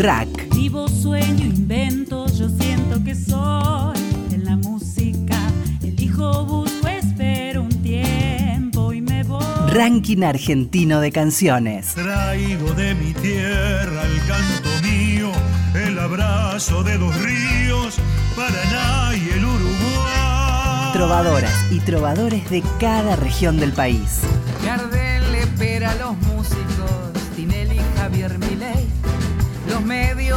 Rack. Vivo, sueño, invento, yo siento que soy en la música. Elijo, busco, espero un tiempo y me voy. Ranking argentino de canciones. Traigo de mi tierra el canto mío, el abrazo de los ríos, Paraná y el Uruguay. Trovadoras y trovadores de cada región del país.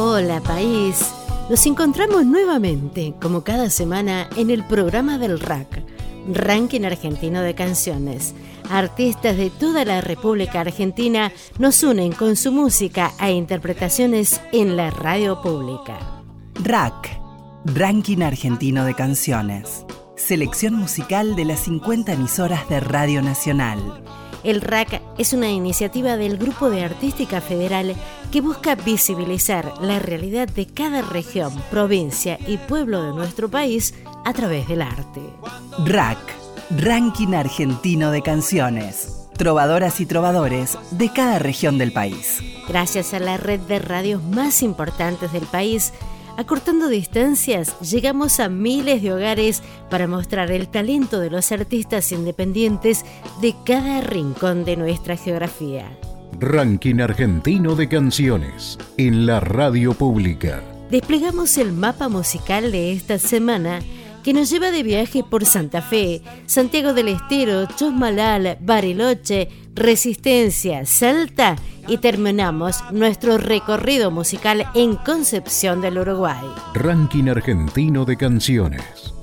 Hola país, nos encontramos nuevamente, como cada semana, en el programa del RAC, Ranking Argentino de Canciones. Artistas de toda la República Argentina nos unen con su música e interpretaciones en la radio pública. Rack, Ranking Argentino de Canciones. Selección musical de las 50 emisoras de Radio Nacional. El RAC es una iniciativa del Grupo de Artística Federal que busca visibilizar la realidad de cada región, provincia y pueblo de nuestro país a través del arte. Rack, Ranking Argentino de Canciones. Trovadoras y trovadores de cada región del país. Gracias a la red de radios más importantes del país, acortando distancias, llegamos a miles de hogares para mostrar el talento de los artistas independientes de cada rincón de nuestra geografía. Ranking Argentino de Canciones en la radio pública. Desplegamos el mapa musical de esta semana que nos lleva de viaje por Santa Fe, Santiago del Estero, Chosmalal, Bariloche, Resistencia, Salta y terminamos nuestro recorrido musical en Concepción del Uruguay. Ranking Argentino de Canciones.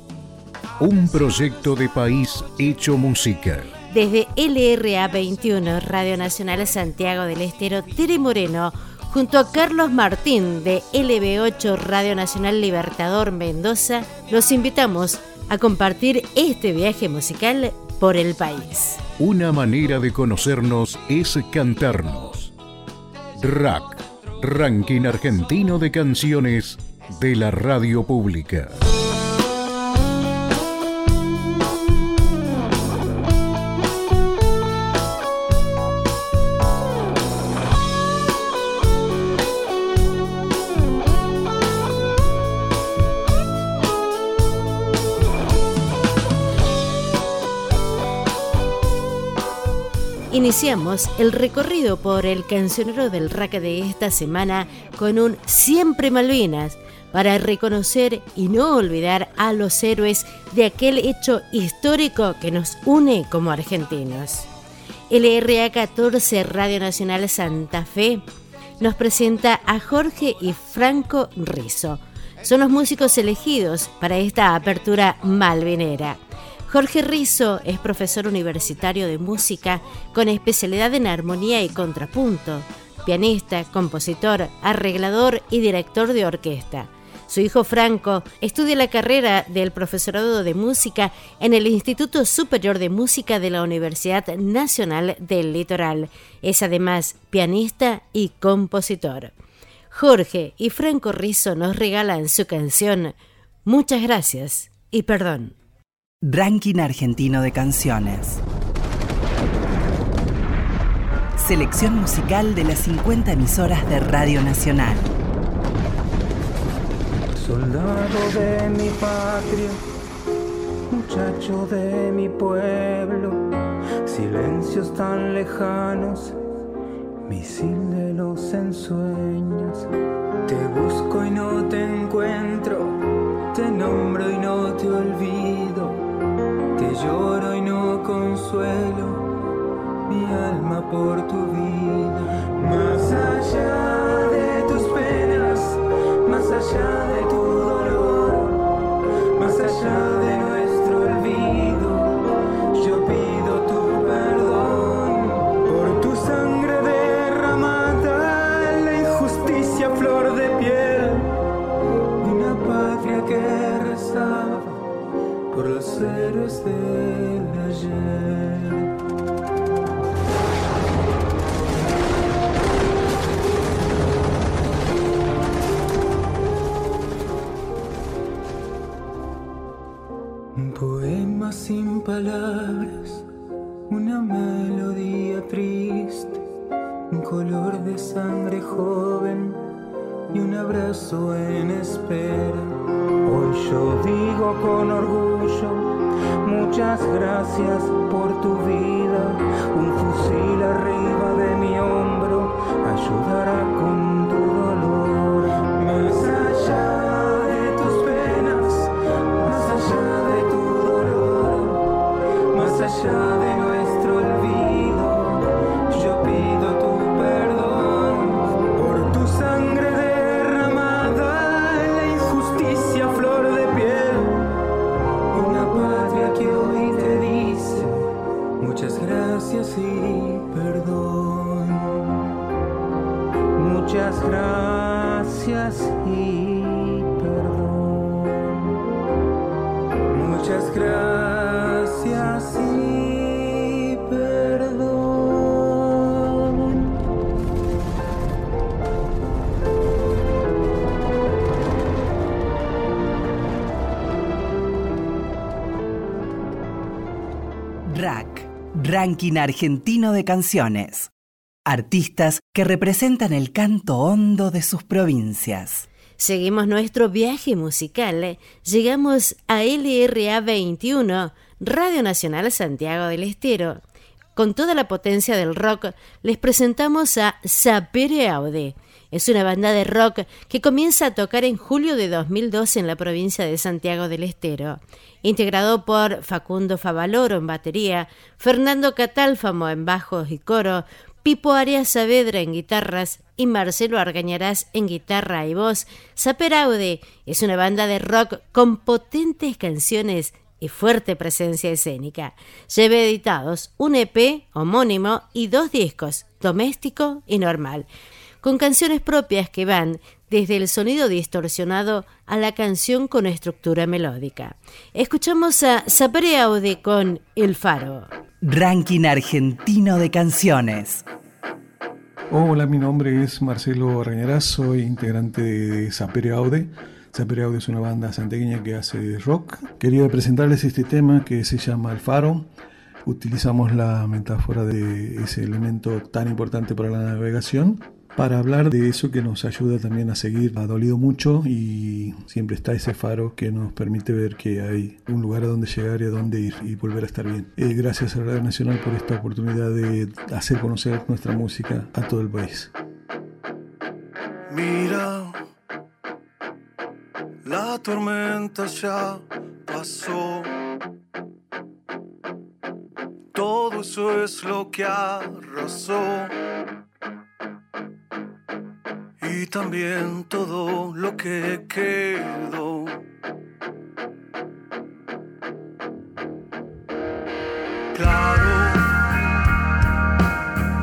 Un proyecto de país hecho música. Desde LRA 21, Radio Nacional Santiago del Estero, Tere Moreno, junto a Carlos Martín de LB8 Radio Nacional Libertador Mendoza, los invitamos a compartir este viaje musical por el país. Una manera de conocernos es cantarnos. Rack, Ranking Argentino de Canciones de la Radio Pública. Iniciamos el recorrido por el cancionero del RAC de esta semana con un Siempre Malvinas para reconocer y no olvidar a los héroes de aquel hecho histórico que nos une como argentinos. LRA 14 Radio Nacional Santa Fe nos presenta a Jorge y Franco Rizzo. Son los músicos elegidos para esta apertura malvinera. Jorge Rizzo es profesor universitario de música con especialidad en armonía y contrapunto, pianista, compositor, arreglador y director de orquesta. Su hijo Franco estudia la carrera del profesorado de música en el Instituto Superior de Música de la Universidad Nacional del Litoral. Es además pianista y compositor. Jorge y Franco Rizzo nos regalan su canción Muchas gracias y perdón. Ranking Argentino de Canciones. Selección musical de las 50 emisoras de Radio Nacional. Soldado de mi patria, muchacho de mi pueblo, silencios tan lejanos, misil de los ensueños. Te busco y no te encuentro, te nombro y no te olvido, lloro y no consuelo mi alma por tu vida. Más allá de tus penas, más allá de tu dolor, más allá de del ayer. Poema sin palabras, una melodía triste, un color de sangre joven y un abrazo en espera. Hoy yo digo con orgullo, muchas gracias por tu vida, un fusil arriba de mi hombro ayudará con Ranking Argentino de Canciones. Artistas que representan el canto hondo de sus provincias. Seguimos nuestro viaje musical. Llegamos a LRA 21, Radio Nacional Santiago del Estero. Con toda la potencia del rock, les presentamos a Sapere Aude. Es una banda de rock que comienza a tocar en julio de 2012 en la provincia de Santiago del Estero. Integrado por Facundo Favaloro en batería, Fernando Catálfamo en bajos y coro, Pipo Arias Saavedra en guitarras y Marcelo Argañarás en guitarra y voz, Saperaude es una banda de rock con potentes canciones y fuerte presencia escénica. Lleva editados un EP homónimo y dos discos, doméstico y normal, con canciones propias que van desde el sonido distorsionado a la canción con estructura melódica. Escuchamos a Saperaude con El Faro. Ranking Argentino de Canciones. Hola, mi nombre es Marcelo Arrañarás, soy integrante de Sapere Aude. Sapere Aude es una banda santiagueña que hace rock. Quería presentarles este tema que se llama El Faro. Utilizamos la metáfora de ese elemento tan importante para la navegación para hablar de eso que nos ayuda también a seguir. Ha dolido mucho y siempre está ese faro que nos permite ver que hay un lugar a donde llegar y a dónde ir y volver a estar bien. Eh, gracias a Radio Nacional por esta oportunidad de hacer conocer nuestra música a todo el país. Mira, la tormenta ya pasó. Todo eso es lo que arrasó. Y también todo lo que quedó. Claro,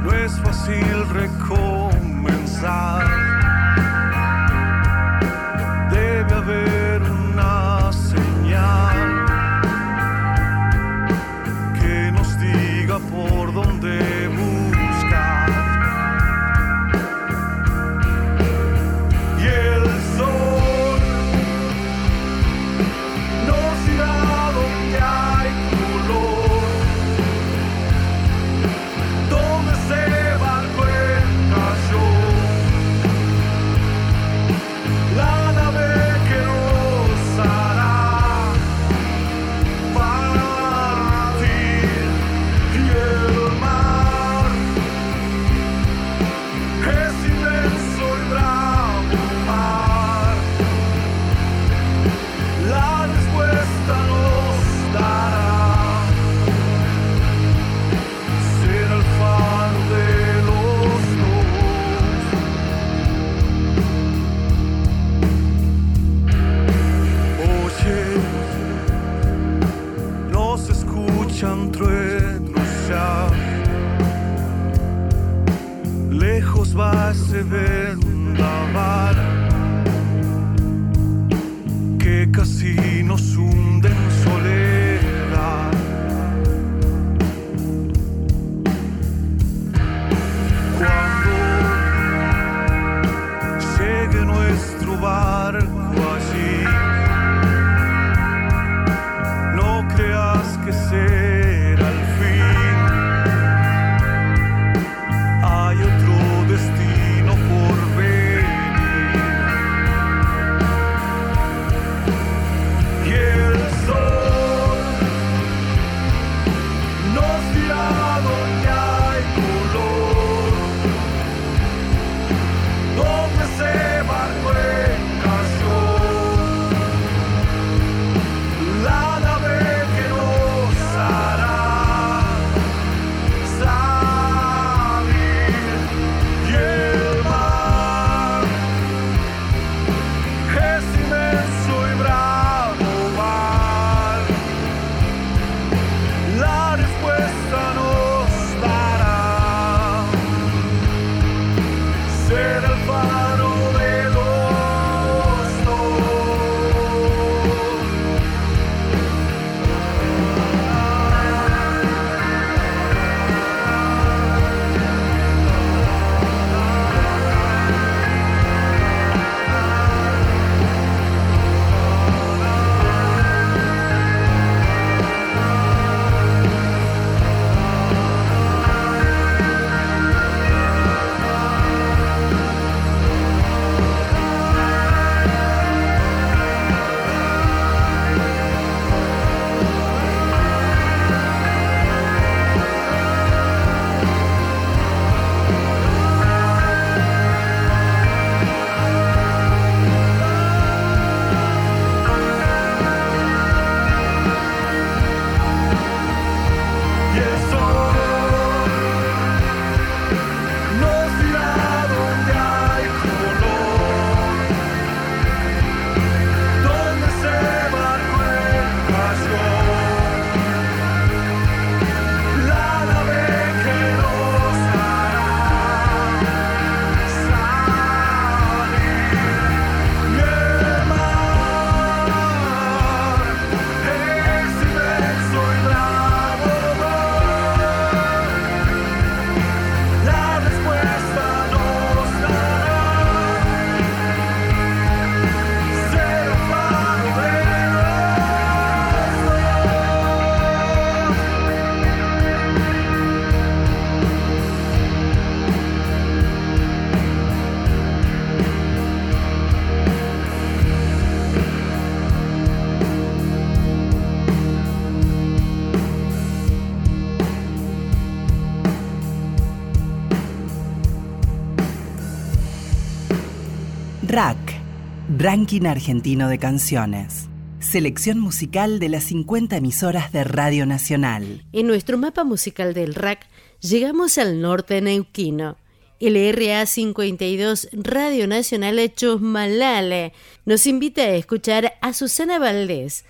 no es fácil recomenzar. Ranking Argentino de Canciones. Selección musical de las 50 emisoras de Radio Nacional. En nuestro mapa musical del RAC llegamos al norte neuquino. El RA 52 Radio Nacional Chosmalale nos invita a escuchar a Susana Valdés,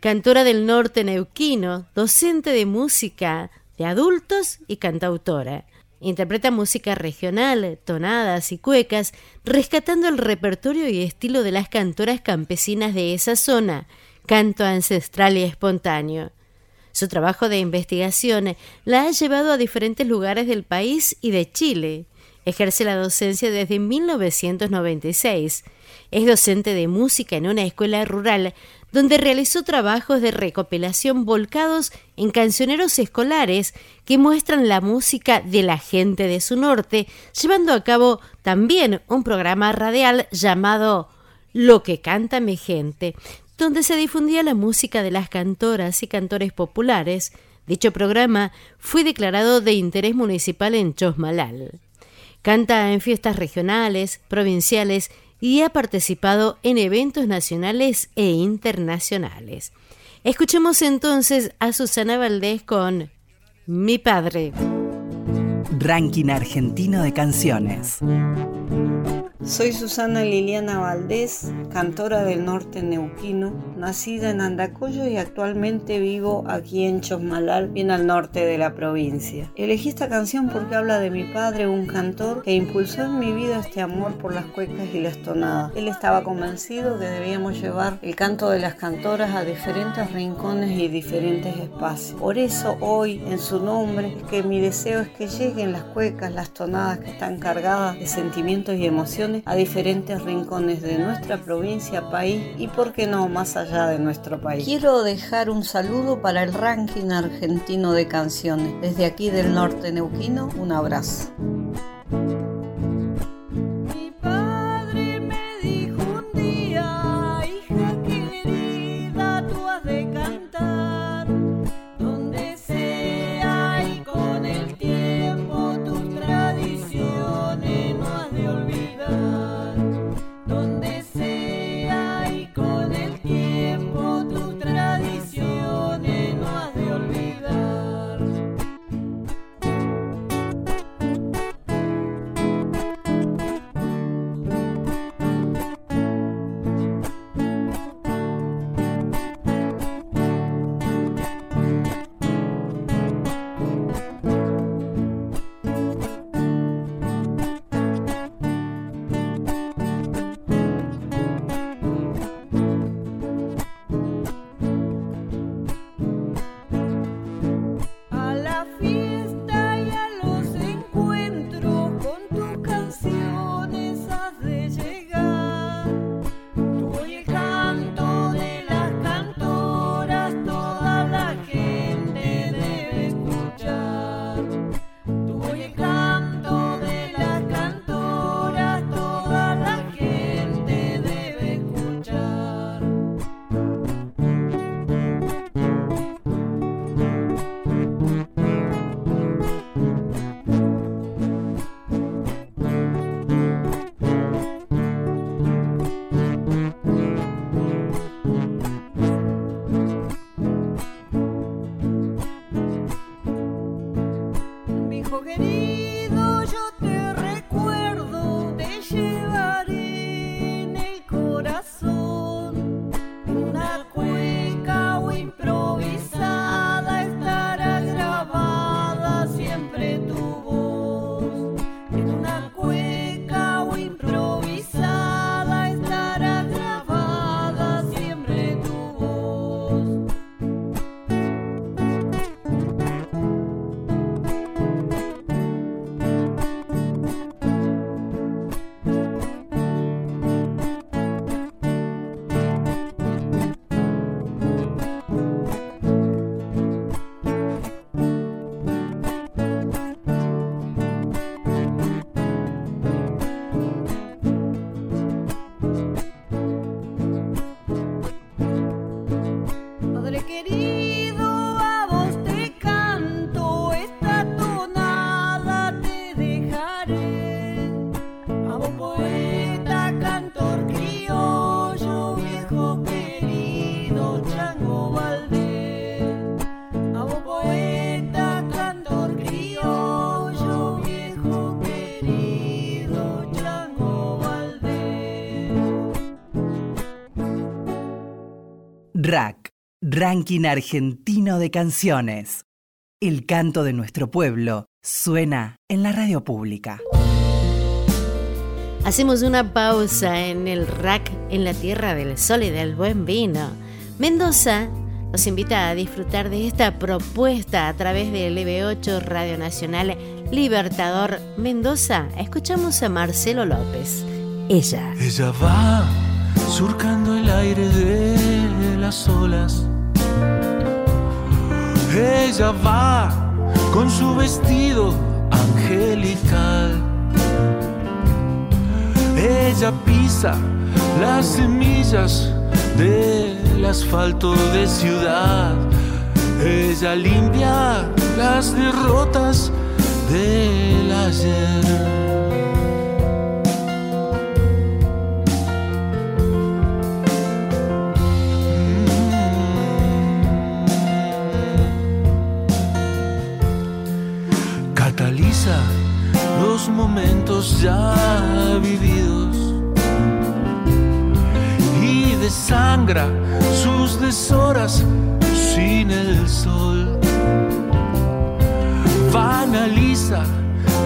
cantora del norte neuquino, docente de música de adultos y cantautora. Interpreta música regional, tonadas y cuecas, rescatando el repertorio y estilo de las cantoras campesinas de esa zona, canto ancestral y espontáneo. Su trabajo de investigación la ha llevado a diferentes lugares del país y de Chile. Ejerce la docencia desde 1996. Es docente de música en una escuela rural donde realizó trabajos de recopilación volcados en cancioneros escolares que muestran la música de la gente de su norte, llevando a cabo también un programa radial llamado Lo que canta mi gente, donde se difundía la música de las cantoras y cantores populares. Dicho programa fue declarado de interés municipal en Chosmalal. Canta en fiestas regionales, provinciales y ha participado en eventos nacionales e internacionales. Escuchemos entonces a Susana Valdés con Mi Padre. Ranking Argentino de Canciones. Soy Susana Liliana Valdés, cantora del norte neuquino, nacida en Andacoyo y actualmente vivo aquí en Chosmalal, bien al norte de la provincia. Elegí esta canción porque habla de mi padre, un cantor que impulsó en mi vida este amor por las cuecas y las tonadas. Él estaba convencido que debíamos llevar el canto de las cantoras a diferentes rincones y diferentes espacios. Por eso hoy, en su nombre, es que mi deseo es que lleguen las cuecas, las tonadas que están cargadas de sentimientos y emociones a diferentes rincones de nuestra provincia, país y, por qué no, más allá de nuestro país. Quiero dejar un saludo para el ranking argentino de canciones. Desde aquí del norte neuquino, un abrazo. me. Ranking Argentino de Canciones. El canto de nuestro pueblo suena en la radio pública. Hacemos una pausa en el rack en la tierra del sol y del buen vino. Mendoza nos invita a disfrutar de esta propuesta a través del LB8 Radio Nacional Libertador Mendoza. Escuchamos a Marcelo López. Ella. Ella va surcando el aire de las olas. Ella va con su vestido angelical. Ella pisa las semillas del asfalto de ciudad. Ella limpia las derrotas del ayer. Los momentos ya vividos y desangra sus deshoras sin el sol. Banaliza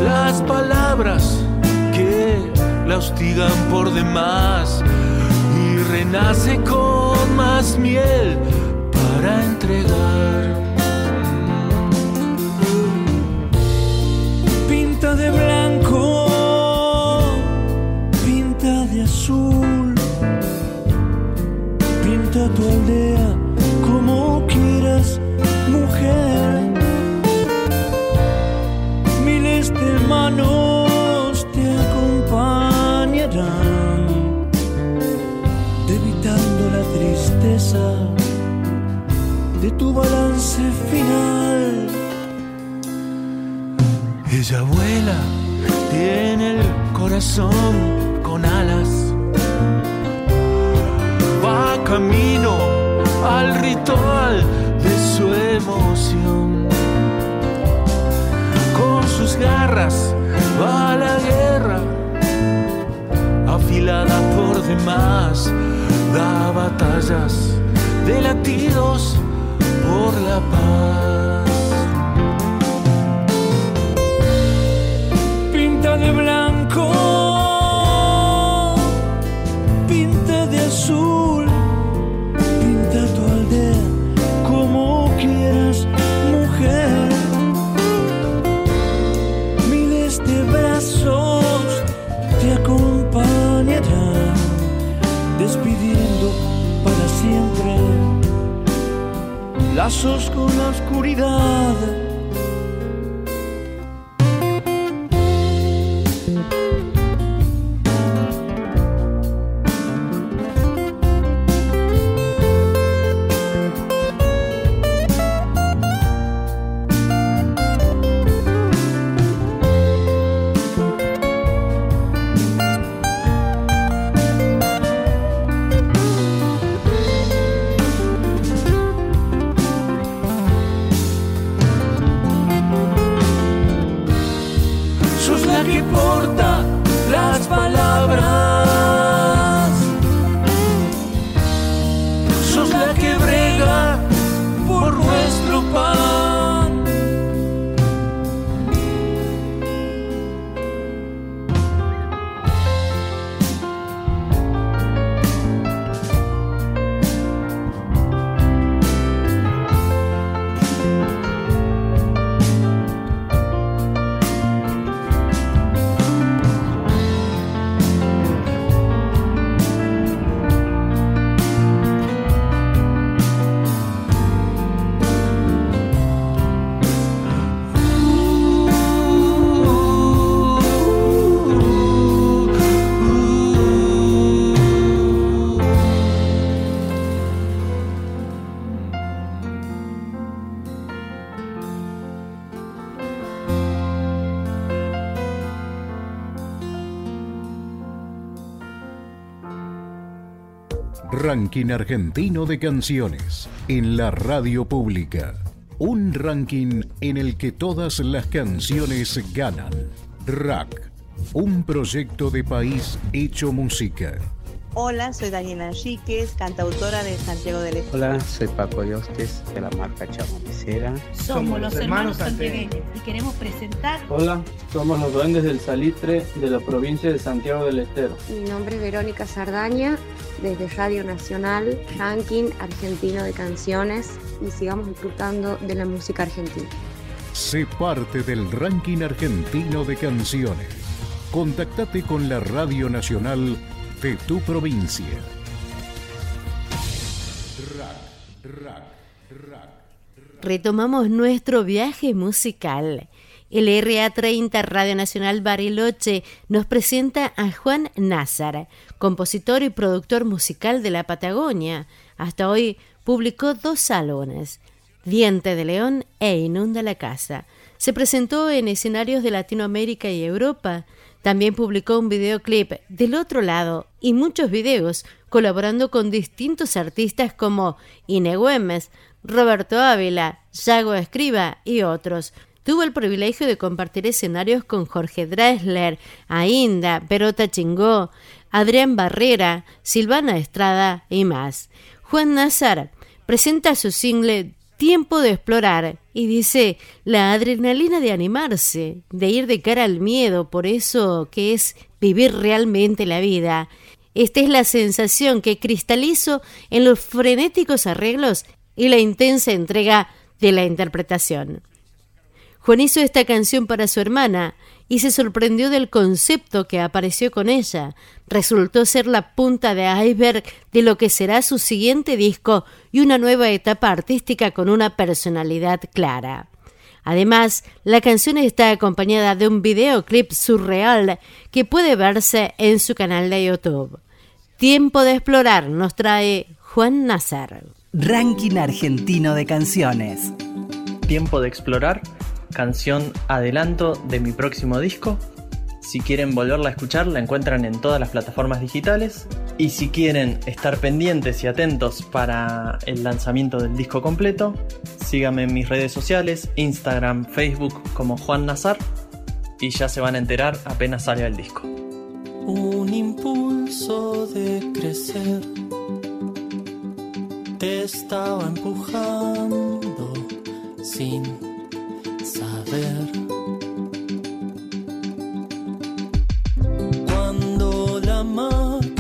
las palabras que la hostigan por demás y renace con más miel para entregar. Pinta de blanco, pinta de azul, pinta tu aldea Ranking Argentino de Canciones en la radio pública. Un ranking en el que todas las canciones ganan. RAC, un proyecto de país hecho música. Hola, soy Daniela Enríquez, cantautora de Santiago del Estero. Hola, soy Paco Diostes de la marca Chamonicera. Somos los hermanos santiagueños y queremos presentar. Hola, somos los duendes del Salitre de la provincia de Santiago del Estero. Mi nombre es Verónica Sardaña, desde Radio Nacional, ranking argentino de canciones y sigamos disfrutando de la música argentina. Sé parte del ranking argentino de canciones. Contactate con la Radio Nacional de tu provincia. Retomamos nuestro viaje musical. El RA30 Radio Nacional Bariloche nos presenta a Juan Nazar, compositor y productor musical de la Patagonia. Hasta hoy publicó dos álbumes, Diente de León e Inunda la Casa. Se presentó en escenarios de Latinoamérica y Europa. También publicó un videoclip del otro lado y muchos videos, colaborando con distintos artistas como Ine Güemes, Roberto Ávila, Yago Escriba y otros. Tuvo el privilegio de compartir escenarios con Jorge Dressler, Ainda, Perota Chingó, Adrián Barrera, Silvana Estrada y más. Juan Nazar presenta su single Tiempo de explorar y dice la adrenalina de animarse, de ir de cara al miedo, por eso que es vivir realmente la vida. Esta es la sensación que cristalizo en los frenéticos arreglos y la intensa entrega de la interpretación. Juan hizo esta canción para su hermana y se sorprendió del concepto que apareció con ella. Resultó ser la punta de iceberg de lo que será su siguiente disco y una nueva etapa artística con una personalidad clara. Además, la canción está acompañada de un videoclip surreal que puede verse en su canal de YouTube. Tiempo de explorar nos trae Juan Nazar. Ranking argentino de canciones. Tiempo de explorar canción adelanto de mi próximo disco. Si quieren volverla a escuchar, la encuentran en todas las plataformas digitales. Y si quieren estar pendientes y atentos para el lanzamiento del disco completo, síganme en mis redes sociales, Instagram, Facebook como Juan Nazar, y ya se van a enterar apenas salga el disco. Un impulso de crecer te estaba empujando sin Cuando la máquina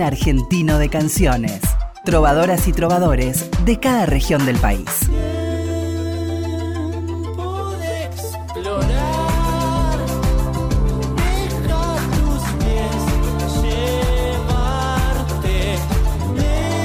Argentino de canciones. Trovadoras y trovadores de cada región del país. de explorar. Deja tus pies llevarte lejos.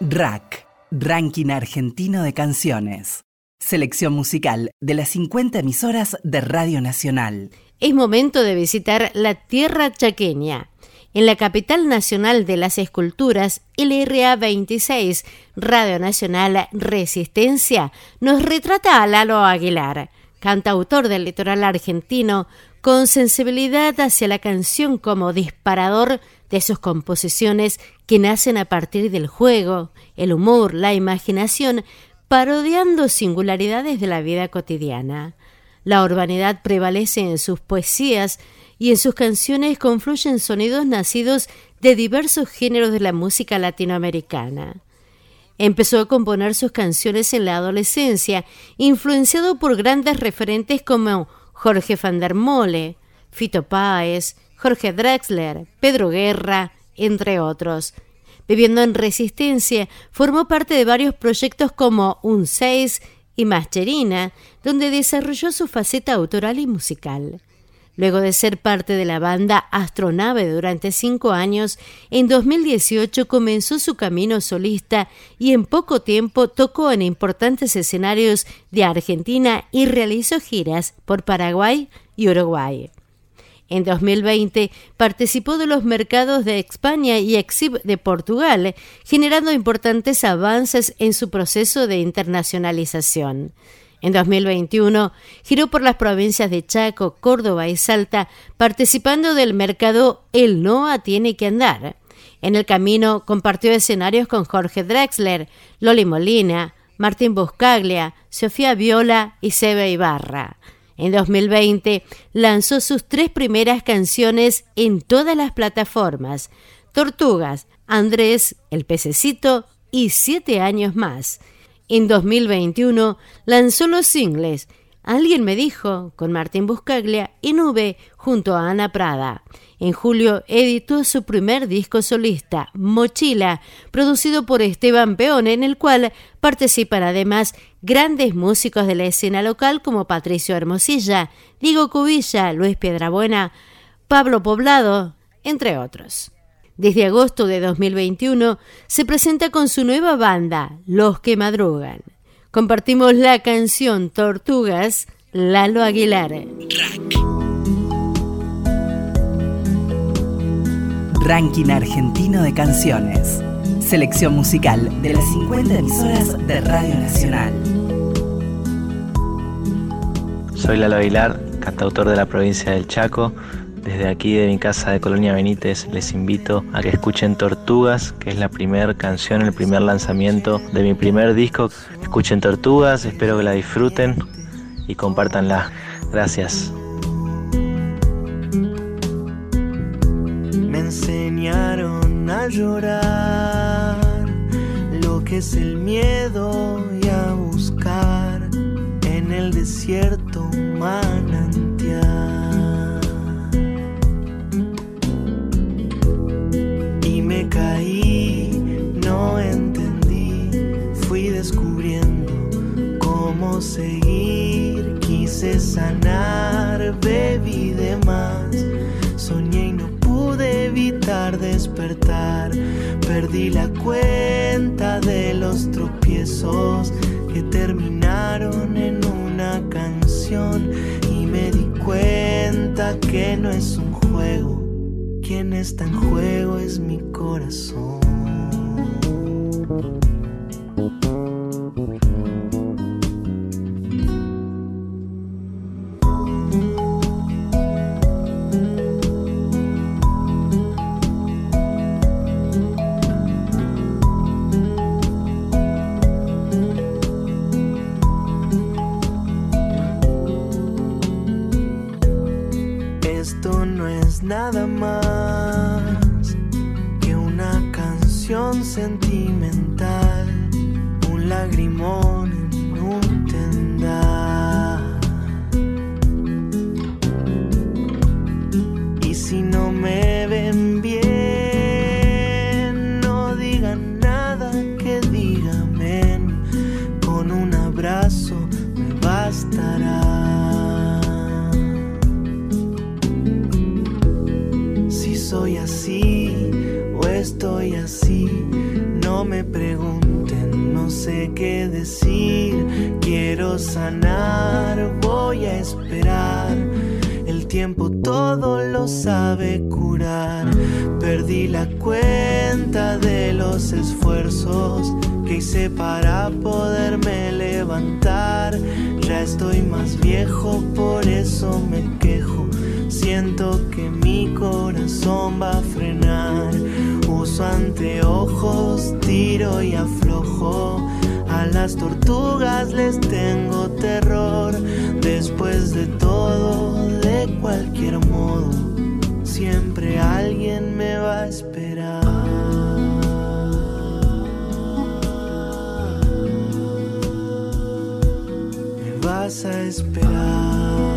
RAC, Ranking Argentino de Canciones. Selección musical de las 50 emisoras de Radio Nacional. Es momento de visitar la tierra chaqueña. En la capital nacional de las esculturas, el RA 26, Radio Nacional Resistencia, nos retrata a Lalo Aguilar, cantautor del litoral argentino, con sensibilidad hacia la canción como disparador de sus composiciones que nacen a partir del juego, el humor, la imaginación, parodiando singularidades de la vida cotidiana. La urbanidad prevalece en sus poesías y en sus canciones confluyen sonidos nacidos de diversos géneros de la música latinoamericana. Empezó a componer sus canciones en la adolescencia, influenciado por grandes referentes como Jorge van der Mole, Fito Páez, Jorge Drexler, Pedro Guerra, entre otros. Viviendo en Resistencia, formó parte de varios proyectos como Un 6 y Mascherina, donde desarrolló su faceta autoral y musical. Luego de ser parte de la banda Astronave durante cinco años, en 2018 comenzó su camino solista y en poco tiempo tocó en importantes escenarios de Argentina y realizó giras por Paraguay y Uruguay. En 2020 participó de los mercados de España y Exib de Portugal, generando importantes avances en su proceso de internacionalización. En 2021 giró por las provincias de Chaco, Córdoba y Salta, participando del mercado El Noa tiene que andar. En el camino compartió escenarios con Jorge Drexler, Loli Molina, Martín Buscaglia, Sofía Viola y Sebe Ibarra. En 2020 lanzó sus tres primeras canciones en todas las plataformas: Tortugas, Andrés, El Pececito y Siete años más. En 2021 lanzó los singles Alguien me dijo, con Martín Buscaglia y Nube, junto a Ana Prada. En julio editó su primer disco solista, Mochila, producido por Esteban Peón, en el cual participan además grandes músicos de la escena local como Patricio Hermosilla, Diego Cubilla, Luis Piedrabuena, Pablo Poblado, entre otros. Desde agosto de 2021 se presenta con su nueva banda, Los que Madrugan. Compartimos la canción Tortugas, Lalo Aguilar. Ranking argentino de canciones. Selección musical de las 50 emisoras de Radio Nacional. Soy Lalo Aguilar, cantautor de la provincia del Chaco. Desde aquí de mi casa de Colonia Benítez les invito a que escuchen Tortugas, que es la primera canción, el primer lanzamiento de mi primer disco. Escuchen Tortugas, espero que la disfruten y compártanla. Gracias. Me enseñaron a llorar lo que es el miedo y a buscar en el desierto un caí, no entendí, fui descubriendo cómo seguir, quise sanar, bebí de más, soñé y no pude evitar despertar, perdí la cuenta de los tropiezos que terminaron en una canción que no es un juego. Quien está en juego es mi corazón. sanar, voy a esperar. El tiempo todo lo sabe curar. Perdí la cuenta de los esfuerzos que hice para poderme levantar. Ya estoy más viejo, por eso me quejo. Siento que mi corazón va a frenar. Uso anteojos, tiro y aflojo a las tortugas les tengo terror. Después de todo, de cualquier modo, siempre alguien me va a esperar. Me vas a esperar.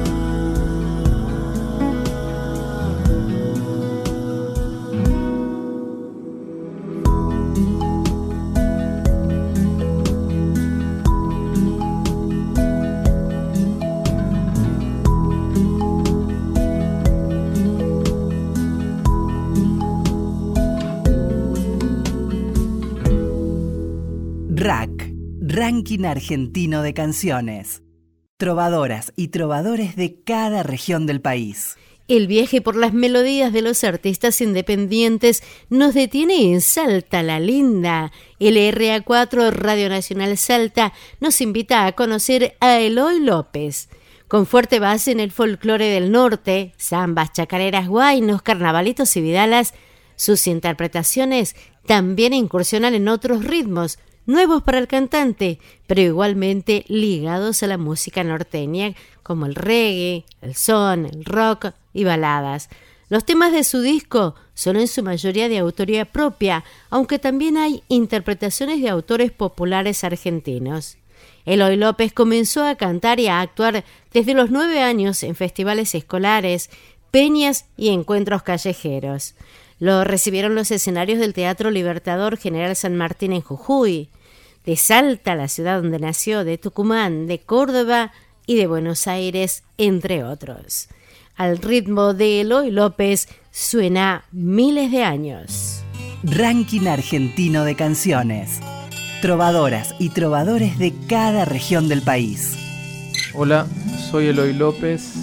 Ranking argentino de canciones. Trovadoras y trovadores de cada región del país. El viaje por las melodías de los artistas independientes nos detiene en Salta la Linda. El RA4 Radio Nacional Salta nos invita a conocer a Eloy López. Con fuerte base en el folclore del norte, zambas, chacareras, guainos, carnavalitos y vidalas, sus interpretaciones también incursionan en otros ritmos, nuevos para el cantante, pero igualmente ligados a la música norteña, como el reggae, el son, el rock y baladas. Los temas de su disco son en su mayoría de autoría propia, aunque también hay interpretaciones de autores populares argentinos. Eloy López comenzó a cantar y a actuar desde los nueve años en festivales escolares, peñas y encuentros callejeros. Lo recibieron los escenarios del Teatro Libertador General San Martín en Jujuy de Salta, la ciudad donde nació, de Tucumán, de Córdoba y de Buenos Aires, entre otros. Al ritmo de Eloy López suena miles de años. Ranking argentino de canciones. Trovadoras y trovadores de cada región del país. Hola, soy Eloy López,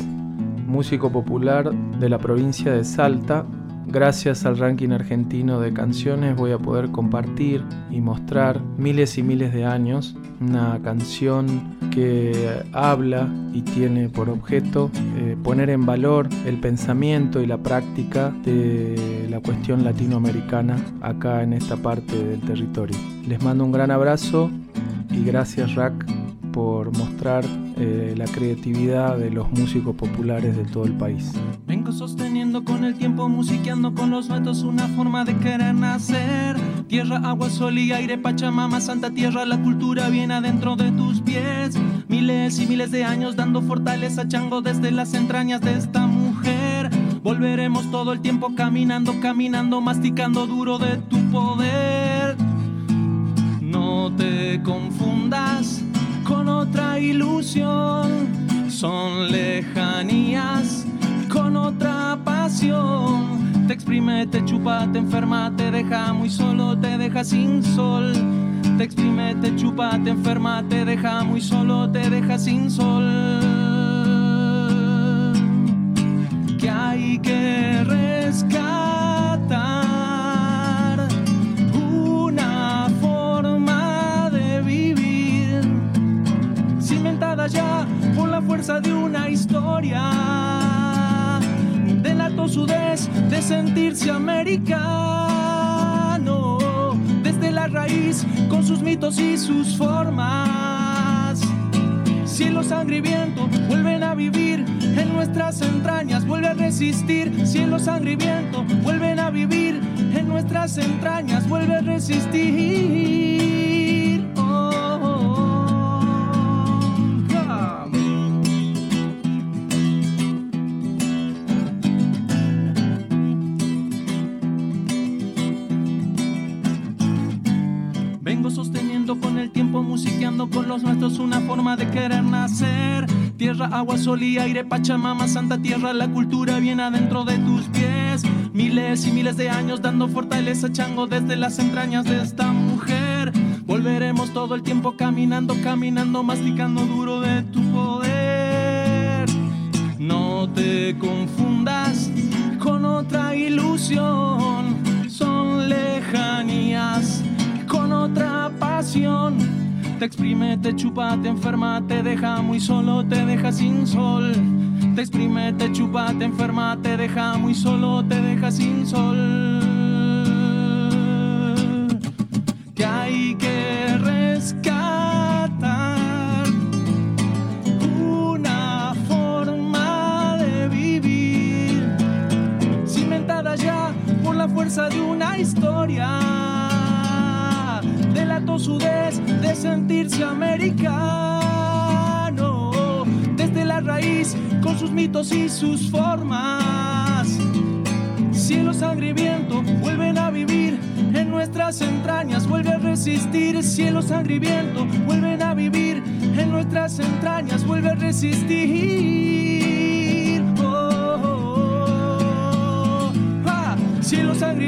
músico popular de la provincia de Salta Gracias al ranking argentino de canciones voy a poder compartir y mostrar miles y miles de años una canción que habla y tiene por objeto eh, poner en valor el pensamiento y la práctica de la cuestión latinoamericana acá en esta parte del territorio. Les mando un gran abrazo y gracias Rack por mostrar eh, la creatividad de los músicos populares de todo el país. Vengo sosteniendo con el tiempo, musiqueando con los vatos una forma de querer nacer. Tierra, agua, sol y aire, Pachamama, Santa Tierra, la cultura viene adentro de tus pies. Miles y miles de años dando fortaleza, chango desde las entrañas de esta mujer. Volveremos todo el tiempo caminando, caminando, masticando duro de tu poder. No te confundas con otra ilusión. Son lejanías con otra pasión. Te exprime, te chupa, te enferma, te deja muy solo, te deja sin sol. Te exprime, te chupa, te enferma, te deja muy solo, te deja sin sol. ¿Qué hay? Por la fuerza de una historia. Delató su des de sentirse americano. Desde la raíz, con sus mitos y sus formas. Cielo, sangre y viento vuelven a vivir en nuestras entrañas, vuelve a resistir. Cielo, sangre y viento vuelven a vivir en nuestras entrañas, vuelve a resistir. Forma de querer nacer. Tierra, agua, sol y aire, Pachamama, Santa Tierra, la cultura viene adentro de tus pies. Miles y miles de años dando fortaleza, chango, desde las entrañas de esta mujer. Volveremos todo el tiempo caminando, caminando, masticando duro de tu poder. No te confundas con otra ilusión, son lejanías con otra pasión. Te exprime, te chupa, te enferma, te deja muy solo, te deja sin sol. Te exprime, te chupa, te enferma, te deja muy solo, te deja sin sol. Que hay que rescatar una forma de vivir cimentada ya por la fuerza de una historia. Delató su sentirse americano. Desde la raíz, con sus mitos y sus formas. Cielo, sangre y viento vuelven a vivir en nuestras entrañas, vuelve a resistir. Cielo, sangre y viento vuelven a vivir en nuestras entrañas, vuelve a resistir. Oh, oh, oh. Ah, Cielo, sangre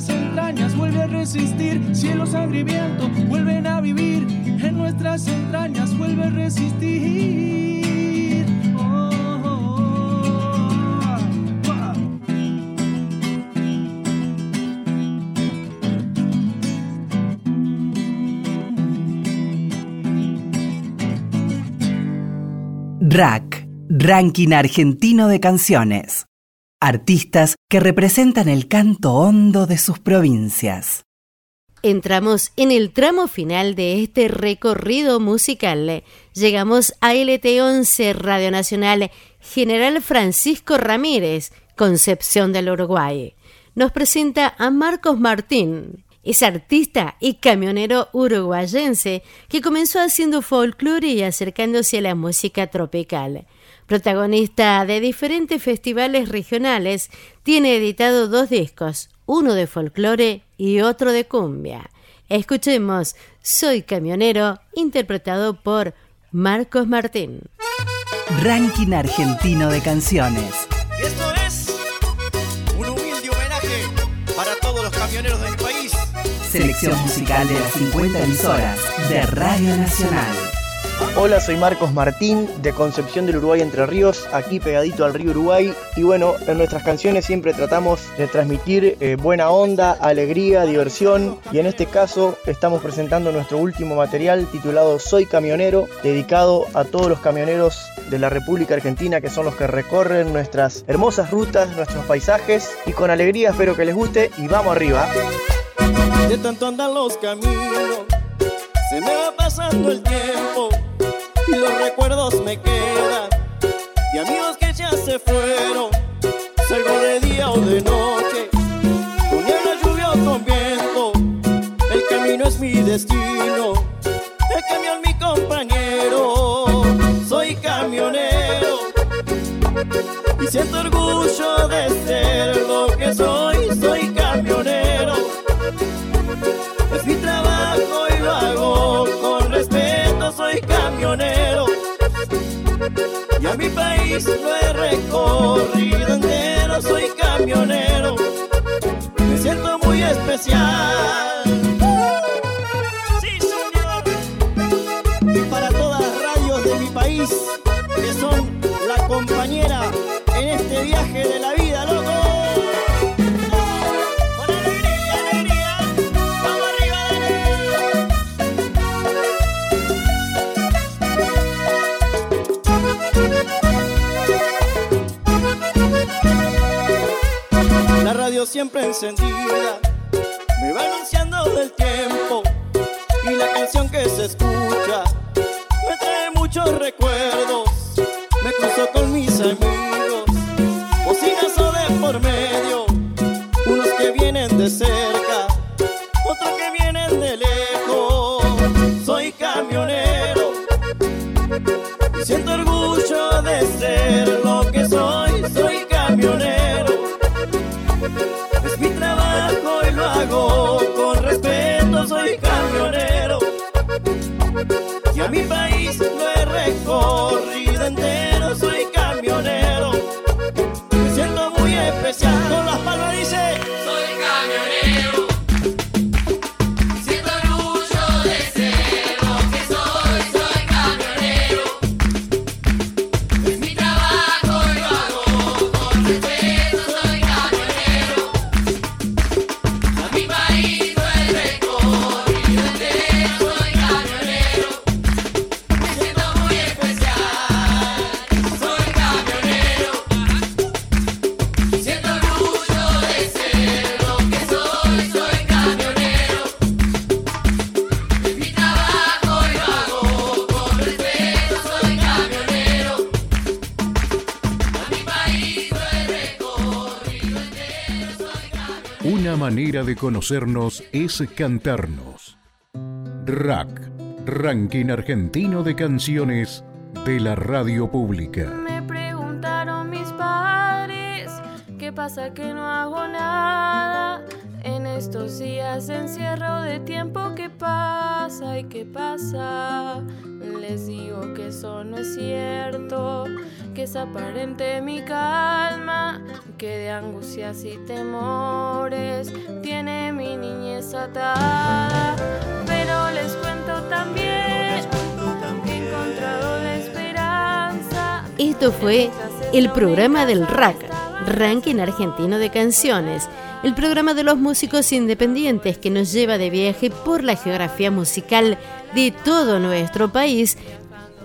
nuestras entrañas, vuelve a resistir. Cielo, viento vuelven a vivir en nuestras entrañas, vuelve a resistir. Oh, oh, oh. Ah. RAC, Ranking Argentino de Canciones. Artistas que representan el canto hondo de sus provincias. Entramos en el tramo final de este recorrido musical. Llegamos a LT11 Radio Nacional General Francisco Ramírez, Concepción del Uruguay. Nos presenta a Marcos Martín. Es artista y camionero uruguayense que comenzó haciendo folclore y acercándose a la música tropical. Protagonista de diferentes festivales regionales, tiene editado dos discos, uno de folclore y otro de cumbia. Escuchemos Soy Camionero, interpretado por Marcos Martín. Ranking Argentino de Canciones. Y esto es un humilde homenaje para todos los camioneros del país. Selección musical de las 50 emisoras de Radio Nacional. Hola, soy Marcos Martín de Concepción del Uruguay Entre Ríos, aquí pegadito al río Uruguay. Y bueno, en nuestras canciones siempre tratamos de transmitir eh, buena onda, alegría, diversión. Y en este caso estamos presentando nuestro último material titulado Soy Camionero, dedicado a todos los camioneros de la República Argentina que son los que recorren nuestras hermosas rutas, nuestros paisajes. Y con alegría espero que les guste y vamos arriba. De tanto andar los caminos, se me va pasando el tiempo los recuerdos me quedan. Y amigos que ya se fueron, salgo de día o de noche, con niebla, lluvia o con viento. El camino es mi destino, el camión mi compañero. Soy camionero y siento orgullo de ser lo que soy. Soy Y a mi país lo he recorrido entero, soy camionero. Me siento muy especial. Siempre encendida conocernos es cantarnos. Rack, Ranking Argentino de Canciones de la Radio Pública. Me preguntaron mis padres, ¿qué pasa que no hago nada? Estos días de encierro de tiempo, ¿qué pasa y qué pasa? Les digo que eso no es cierto, que es aparente mi calma, que de angustias y temores tiene mi niñez atada. Pero les cuento también que he encontrado la esperanza. Esto fue el programa del RAC, Ranking Argentino de Canciones, el programa de los músicos independientes que nos lleva de viaje por la geografía musical de todo nuestro país,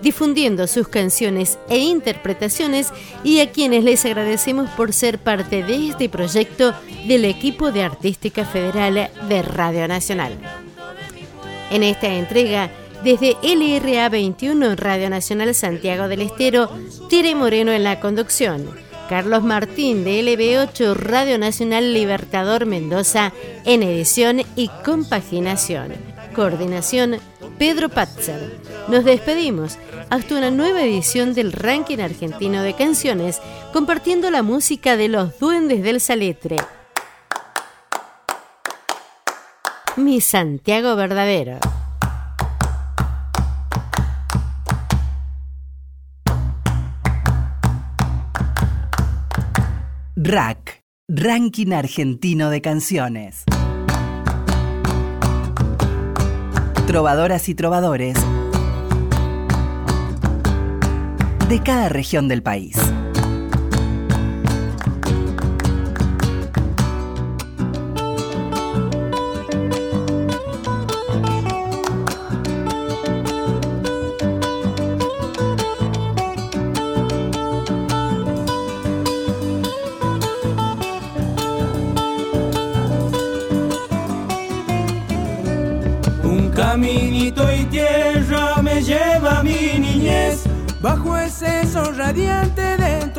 difundiendo sus canciones e interpretaciones y a quienes les agradecemos por ser parte de este proyecto del equipo de Artística Federal de Radio Nacional. En esta entrega, desde LRA 21 Radio Nacional Santiago del Estero, Tere Moreno en la conducción, Carlos Martín de LB8 Radio Nacional Libertador Mendoza en edición y compaginación. Coordinación Pedro Patzer. Nos despedimos hasta una nueva edición del Ranking Argentino de Canciones, compartiendo la música de los Duendes del Saletre. Mi Santiago verdadero. Rack, Ranking Argentino de Canciones. Trovadoras y trovadores de cada región del país. Radiante dentro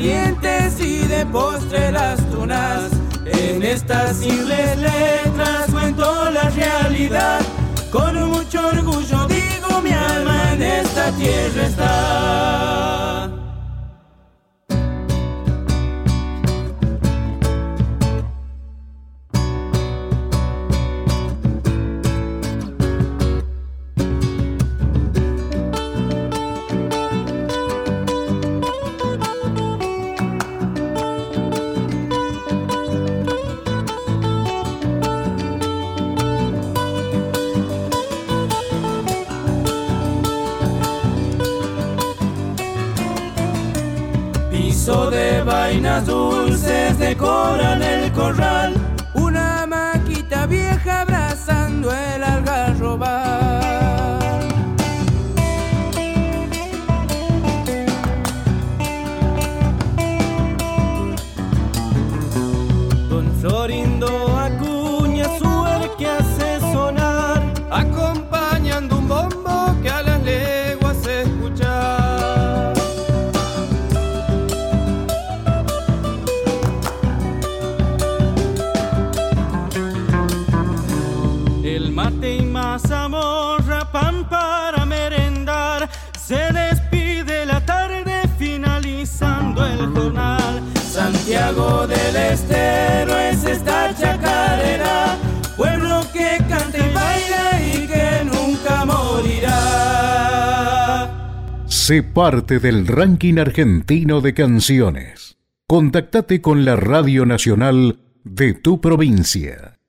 calientes y de postre las tunas. En estas simples letras cuento la realidad, con mucho orgullo digo mi alma en esta tierra está. espinas dulces decoran el corral. Sé parte del ranking argentino de canciones. Contactate con la Radio Nacional de tu provincia.